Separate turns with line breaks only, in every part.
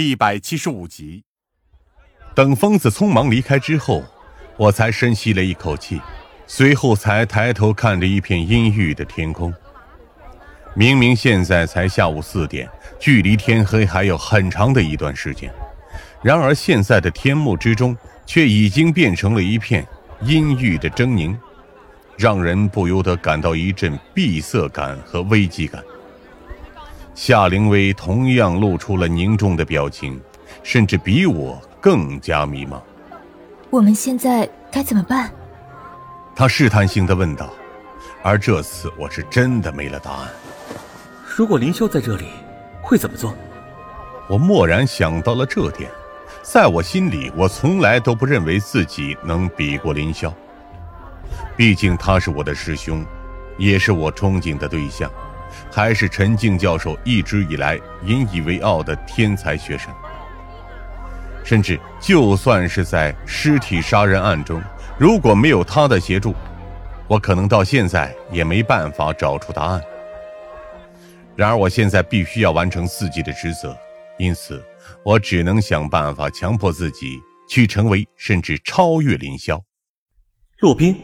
第一百七十五集。
等疯子匆忙离开之后，我才深吸了一口气，随后才抬头看着一片阴郁的天空。明明现在才下午四点，距离天黑还有很长的一段时间，然而现在的天幕之中却已经变成了一片阴郁的狰狞，让人不由得感到一阵闭塞感和危机感。夏灵薇同样露出了凝重的表情，甚至比我更加迷茫。
我们现在该怎么办？
他试探性的问道。而这次我是真的没了答案。
如果林萧在这里，会怎么做？
我蓦然想到了这点。在我心里，我从来都不认为自己能比过林霄。毕竟他是我的师兄，也是我憧憬的对象。还是陈静教授一直以来引以为傲的天才学生，甚至就算是在尸体杀人案中，如果没有他的协助，我可能到现在也没办法找出答案。然而，我现在必须要完成自己的职责，因此，我只能想办法强迫自己去成为甚至超越林霄。
洛宾，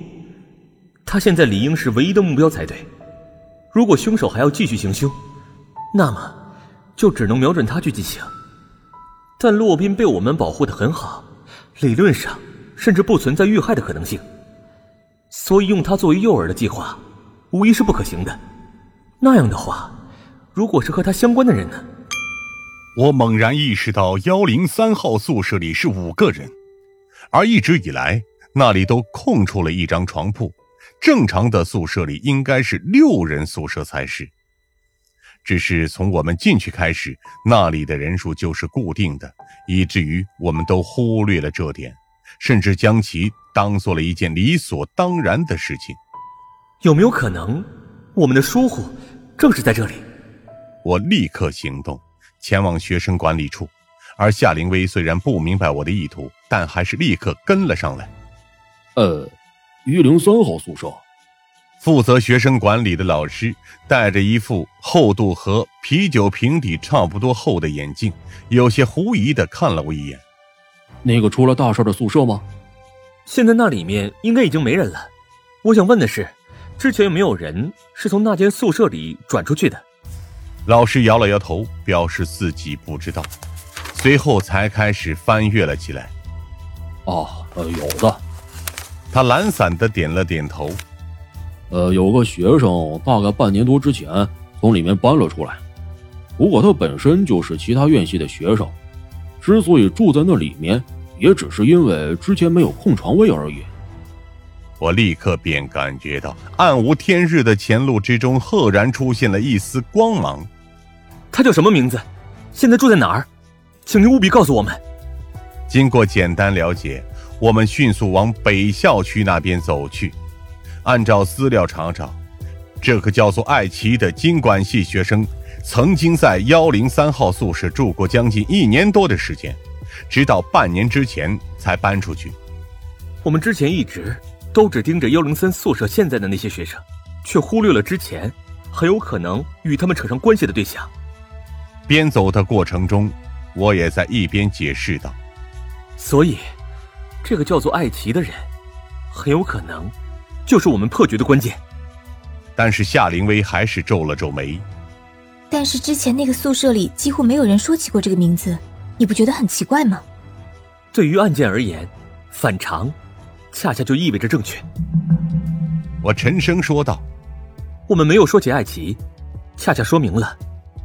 他现在理应是唯一的目标才对。如果凶手还要继续行凶，那么就只能瞄准他去进行。但洛宾被我们保护的很好，理论上甚至不存在遇害的可能性，所以用他作为诱饵的计划，无疑是不可行的。那样的话，如果是和他相关的人呢？
我猛然意识到，幺零三号宿舍里是五个人，而一直以来那里都空出了一张床铺。正常的宿舍里应该是六人宿舍才是，只是从我们进去开始，那里的人数就是固定的，以至于我们都忽略了这点，甚至将其当做了一件理所当然的事情。
有没有可能，我们的疏忽正是在这里？
我立刻行动，前往学生管理处。而夏灵薇虽然不明白我的意图，但还是立刻跟了上来。
呃。一零三号宿舍，
负责学生管理的老师戴着一副厚度和啤酒瓶底差不多厚的眼镜，有些狐疑的看了我一眼。
那个出了大事的宿舍吗？
现在那里面应该已经没人了。我想问的是，之前有没有人是从那间宿舍里转出去的？
老师摇了摇头，表示自己不知道，随后才开始翻阅了起来。
哦，呃，有的。
他懒散的点了点头，
呃，有个学生大概半年多之前从里面搬了出来，不过他本身就是其他院系的学生，之所以住在那里面，也只是因为之前没有空床位而已。
我立刻便感觉到暗无天日的前路之中赫然出现了一丝光芒。
他叫什么名字？现在住在哪儿？请您务必告诉我们。
经过简单了解。我们迅速往北校区那边走去。按照资料查找，这个叫做艾奇的经管系学生，曾经在幺零三号宿舍住过将近一年多的时间，直到半年之前才搬出去。
我们之前一直都只盯着幺零三宿舍现在的那些学生，却忽略了之前很有可能与他们扯上关系的对象。
边走的过程中，我也在一边解释道：“
所以。”这个叫做艾奇的人，很有可能就是我们破局的关键。
但是夏灵薇还是皱了皱眉。
但是之前那个宿舍里几乎没有人说起过这个名字，你不觉得很奇怪吗？
对于案件而言，反常恰恰就意味着正确。
我沉声说道：“
我们没有说起艾奇，恰恰说明了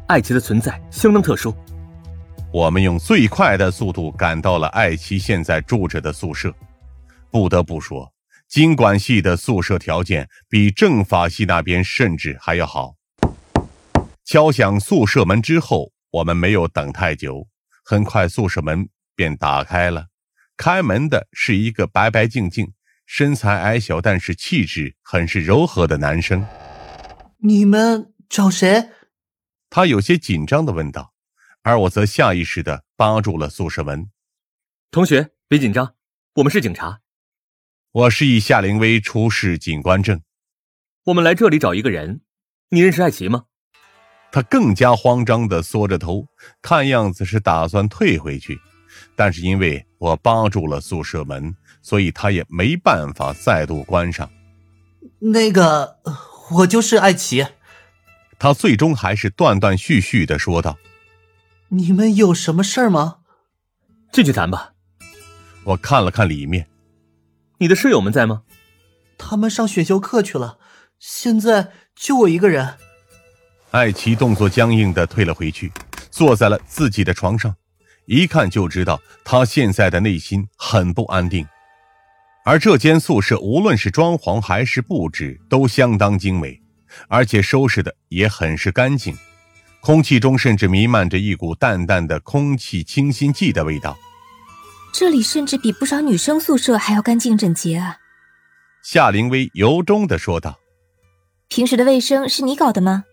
艾奇的存在相当特殊。”
我们用最快的速度赶到了艾奇现在住着的宿舍。不得不说，经管系的宿舍条件比政法系那边甚至还要好。敲响宿舍门之后，我们没有等太久，很快宿舍门便打开了。开门的是一个白白净净、身材矮小但是气质很是柔和的男生。
你们找谁？
他有些紧张的问道。而我则下意识的扒住了宿舍门。
同学，别紧张，我们是警察。
我示意夏灵薇出示警官证。
我们来这里找一个人，你认识艾奇吗？
他更加慌张地缩着头，看样子是打算退回去，但是因为我扒住了宿舍门，所以他也没办法再度关上。
那个，我就是艾奇。
他最终还是断断续续的说道：“
你们有什么事儿吗？
进去谈吧。”
我看了看里面，
你的室友们在吗？
他们上选修课去了，现在就我一个人。
艾奇动作僵硬的退了回去，坐在了自己的床上，一看就知道他现在的内心很不安定。而这间宿舍无论是装潢还是布置都相当精美，而且收拾的也很是干净，空气中甚至弥漫着一股淡淡的空气清新剂的味道。
这里甚至比不少女生宿舍还要干净整洁啊！
夏灵薇由衷的说道：“
平时的卫生是你搞的吗？”